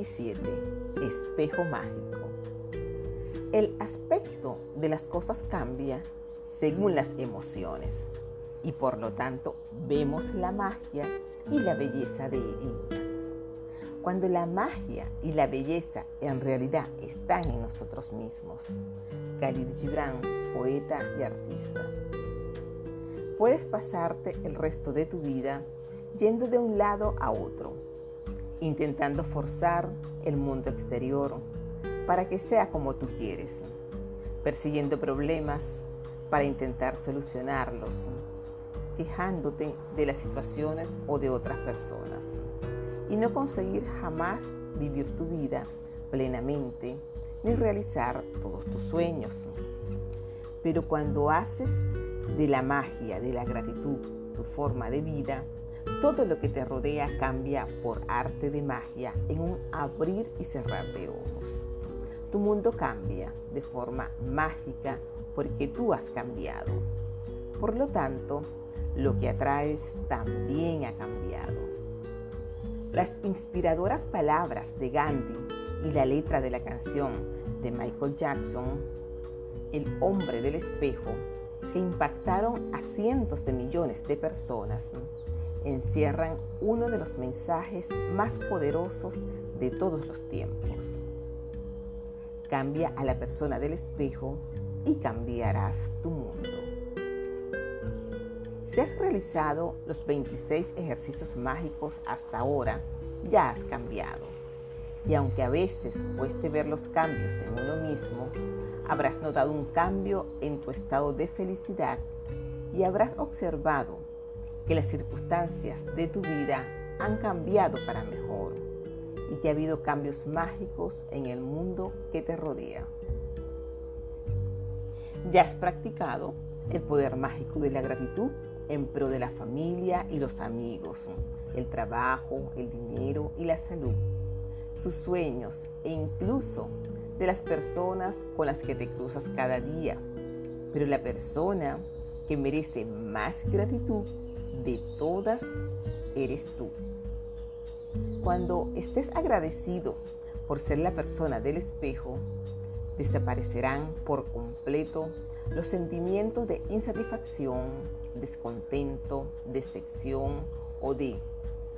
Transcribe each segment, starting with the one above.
27. Espejo mágico. El aspecto de las cosas cambia según las emociones y por lo tanto vemos la magia y la belleza de ellas. Cuando la magia y la belleza en realidad están en nosotros mismos. Khalid Gibran, poeta y artista. Puedes pasarte el resto de tu vida yendo de un lado a otro, intentando forzar el mundo exterior para que sea como tú quieres, persiguiendo problemas para intentar solucionarlos, quejándote de las situaciones o de otras personas y no conseguir jamás vivir tu vida plenamente ni realizar todos tus sueños. Pero cuando haces de la magia, de la gratitud, tu forma de vida, todo lo que te rodea cambia por arte de magia en un abrir y cerrar de ojos. Tu mundo cambia de forma mágica porque tú has cambiado. Por lo tanto, lo que atraes también ha cambiado. Las inspiradoras palabras de Gandhi y la letra de la canción de Michael Jackson, El hombre del espejo, que impactaron a cientos de millones de personas, encierran uno de los mensajes más poderosos de todos los tiempos. Cambia a la persona del espejo y cambiarás tu mundo. Si has realizado los 26 ejercicios mágicos hasta ahora, ya has cambiado. Y aunque a veces cueste ver los cambios en uno mismo, habrás notado un cambio en tu estado de felicidad y habrás observado que las circunstancias de tu vida han cambiado para mejor y que ha habido cambios mágicos en el mundo que te rodea. Ya has practicado el poder mágico de la gratitud en pro de la familia y los amigos, el trabajo, el dinero y la salud, tus sueños e incluso de las personas con las que te cruzas cada día. Pero la persona que merece más gratitud de todas eres tú. Cuando estés agradecido por ser la persona del espejo, desaparecerán por completo los sentimientos de insatisfacción, descontento, decepción o de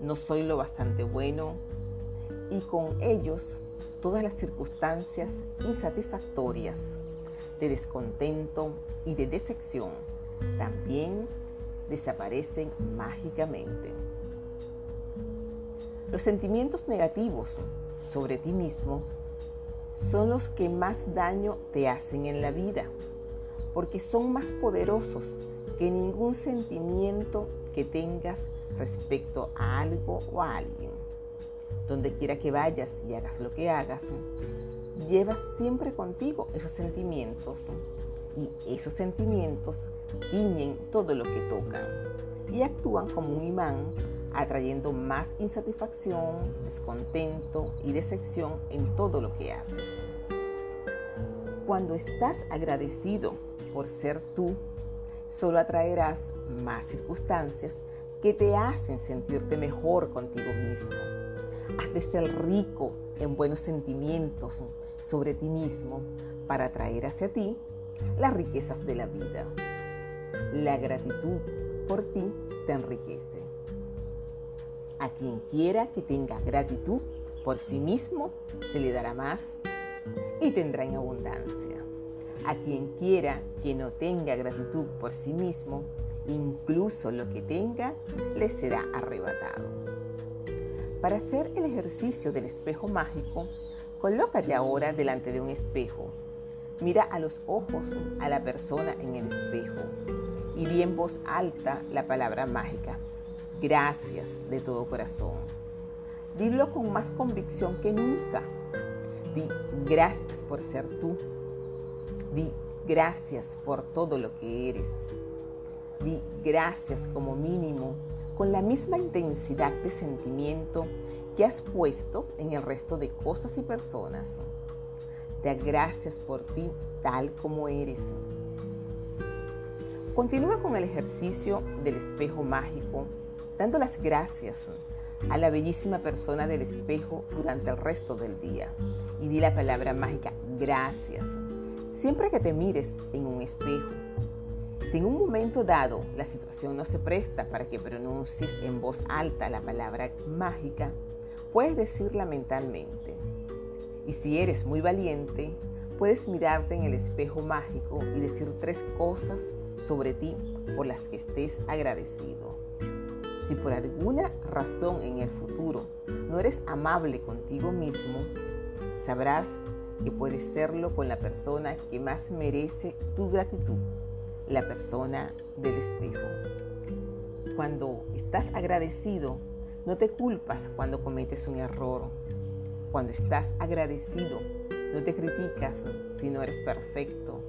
no soy lo bastante bueno y con ellos todas las circunstancias insatisfactorias de descontento y de decepción también desaparecen mágicamente. Los sentimientos negativos sobre ti mismo son los que más daño te hacen en la vida, porque son más poderosos que ningún sentimiento que tengas respecto a algo o a alguien. Donde quiera que vayas y hagas lo que hagas, llevas siempre contigo esos sentimientos y esos sentimientos tiñen todo lo que tocan y actúan como un imán atrayendo más insatisfacción, descontento y decepción en todo lo que haces. Cuando estás agradecido por ser tú, solo atraerás más circunstancias que te hacen sentirte mejor contigo mismo. Has de ser rico en buenos sentimientos sobre ti mismo para atraer hacia ti las riquezas de la vida. La gratitud por ti te enriquece. A quien quiera que tenga gratitud por sí mismo, se le dará más y tendrá en abundancia. A quien quiera que no tenga gratitud por sí mismo, incluso lo que tenga, le será arrebatado. Para hacer el ejercicio del espejo mágico, colócate ahora delante de un espejo. Mira a los ojos a la persona en el espejo y di en voz alta la palabra mágica. Gracias de todo corazón. Dilo con más convicción que nunca. Di gracias por ser tú. Di gracias por todo lo que eres. Di gracias como mínimo con la misma intensidad de sentimiento que has puesto en el resto de cosas y personas. Da gracias por ti tal como eres Continúa con el ejercicio del espejo mágico, dando las gracias a la bellísima persona del espejo durante el resto del día y di la palabra mágica gracias siempre que te mires en un espejo. Si en un momento dado la situación no se presta para que pronuncies en voz alta la palabra mágica, puedes decirla mentalmente. Y si eres muy valiente, puedes mirarte en el espejo mágico y decir tres cosas sobre ti por las que estés agradecido. Si por alguna razón en el futuro no eres amable contigo mismo, sabrás que puedes serlo con la persona que más merece tu gratitud, la persona del espejo. Cuando estás agradecido, no te culpas cuando cometes un error. Cuando estás agradecido, no te criticas si no eres perfecto.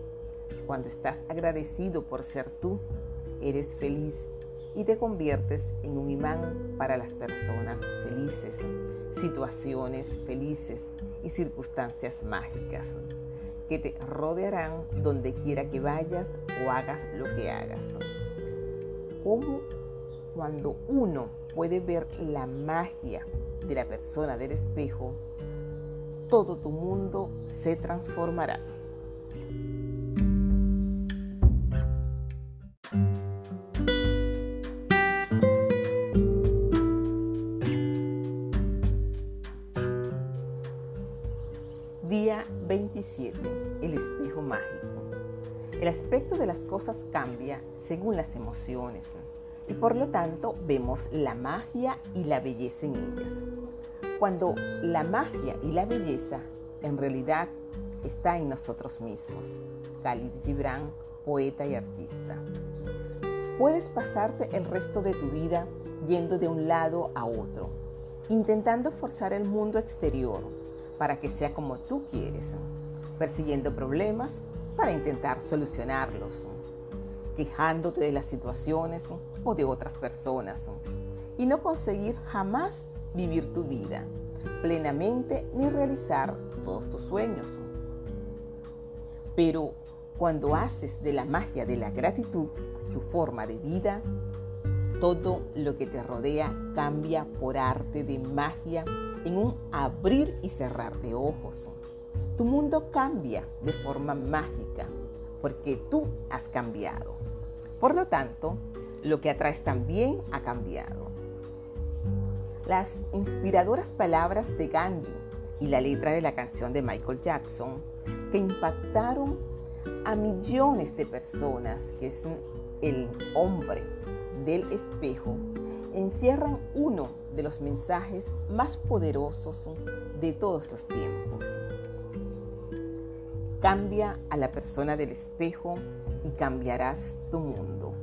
Cuando estás agradecido por ser tú, eres feliz y te conviertes en un imán para las personas felices, situaciones felices y circunstancias mágicas que te rodearán donde quiera que vayas o hagas lo que hagas. Como cuando uno puede ver la magia de la persona del espejo, todo tu mundo se transformará. Día 27. El espejo mágico. El aspecto de las cosas cambia según las emociones y por lo tanto vemos la magia y la belleza en ellas. Cuando la magia y la belleza en realidad está en nosotros mismos. Khalid Gibran, poeta y artista. Puedes pasarte el resto de tu vida yendo de un lado a otro, intentando forzar el mundo exterior para que sea como tú quieres, persiguiendo problemas para intentar solucionarlos, quejándote de las situaciones o de otras personas y no conseguir jamás vivir tu vida plenamente ni realizar todos tus sueños. Pero cuando haces de la magia de la gratitud tu forma de vida, todo lo que te rodea cambia por arte de magia en un abrir y cerrar de ojos. Tu mundo cambia de forma mágica porque tú has cambiado. Por lo tanto, lo que atraes también ha cambiado. Las inspiradoras palabras de Gandhi y la letra de la canción de Michael Jackson que impactaron a millones de personas, que es el hombre del espejo, encierran uno de los mensajes más poderosos de todos los tiempos. Cambia a la persona del espejo y cambiarás tu mundo.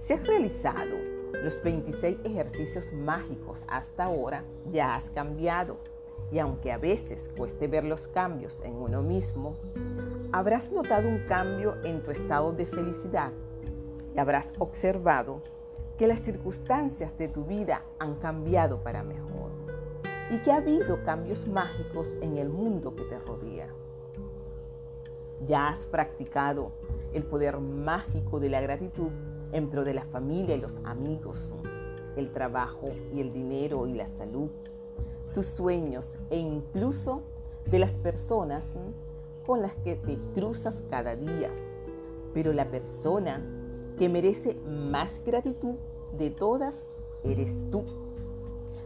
Si has realizado los 26 ejercicios mágicos hasta ahora, ya has cambiado. Y aunque a veces cueste ver los cambios en uno mismo, habrás notado un cambio en tu estado de felicidad y habrás observado que las circunstancias de tu vida han cambiado para mejor y que ha habido cambios mágicos en el mundo que te rodea. Ya has practicado el poder mágico de la gratitud en pro de la familia y los amigos, el trabajo y el dinero y la salud, tus sueños e incluso de las personas con las que te cruzas cada día. Pero la persona que merece más gratitud de todas eres tú.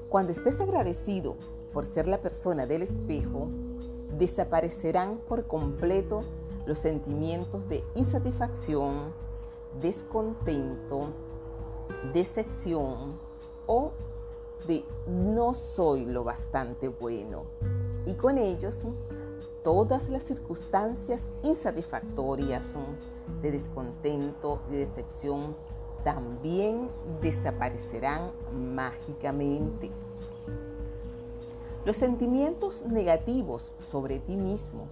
Cuando estés agradecido por ser la persona del espejo, desaparecerán por completo los sentimientos de insatisfacción, descontento, decepción o de no soy lo bastante bueno. Y con ellos todas las circunstancias insatisfactorias de descontento, de decepción, también desaparecerán mágicamente. Los sentimientos negativos sobre ti mismo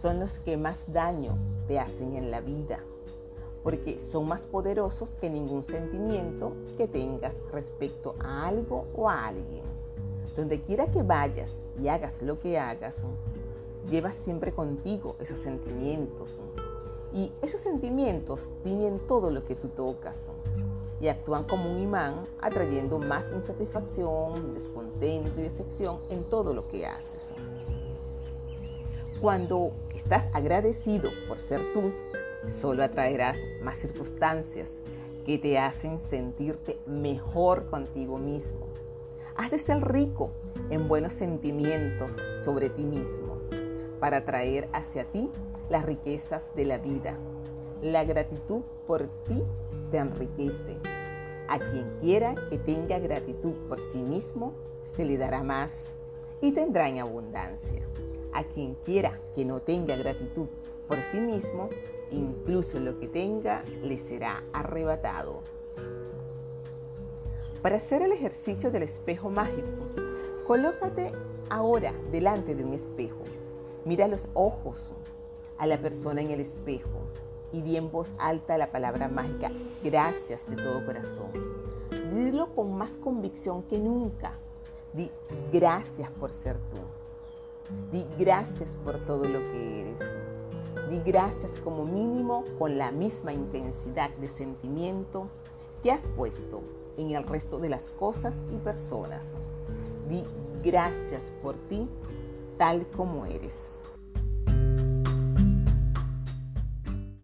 son los que más daño te hacen en la vida, porque son más poderosos que ningún sentimiento que tengas respecto a algo o a alguien. Donde quiera que vayas y hagas lo que hagas, llevas siempre contigo esos sentimientos. Y esos sentimientos tienen todo lo que tú tocas. y actúan como un imán, atrayendo más insatisfacción, descontento y decepción en todo lo que haces. Cuando estás agradecido por ser tú, solo atraerás más circunstancias que te hacen sentirte mejor contigo mismo. Has de ser rico en buenos sentimientos sobre ti mismo para atraer hacia ti las riquezas de la vida. La gratitud por ti te enriquece. A quien quiera que tenga gratitud por sí mismo, se le dará más y tendrá en abundancia. A quien quiera que no tenga gratitud por sí mismo, incluso lo que tenga le será arrebatado. Para hacer el ejercicio del espejo mágico, colócate ahora delante de un espejo. Mira los ojos a la persona en el espejo y di en voz alta la palabra mágica gracias de todo corazón. Dilo con más convicción que nunca. Di gracias por ser tú. Di gracias por todo lo que eres. Di gracias como mínimo con la misma intensidad de sentimiento que has puesto en el resto de las cosas y personas. Di gracias por ti tal como eres.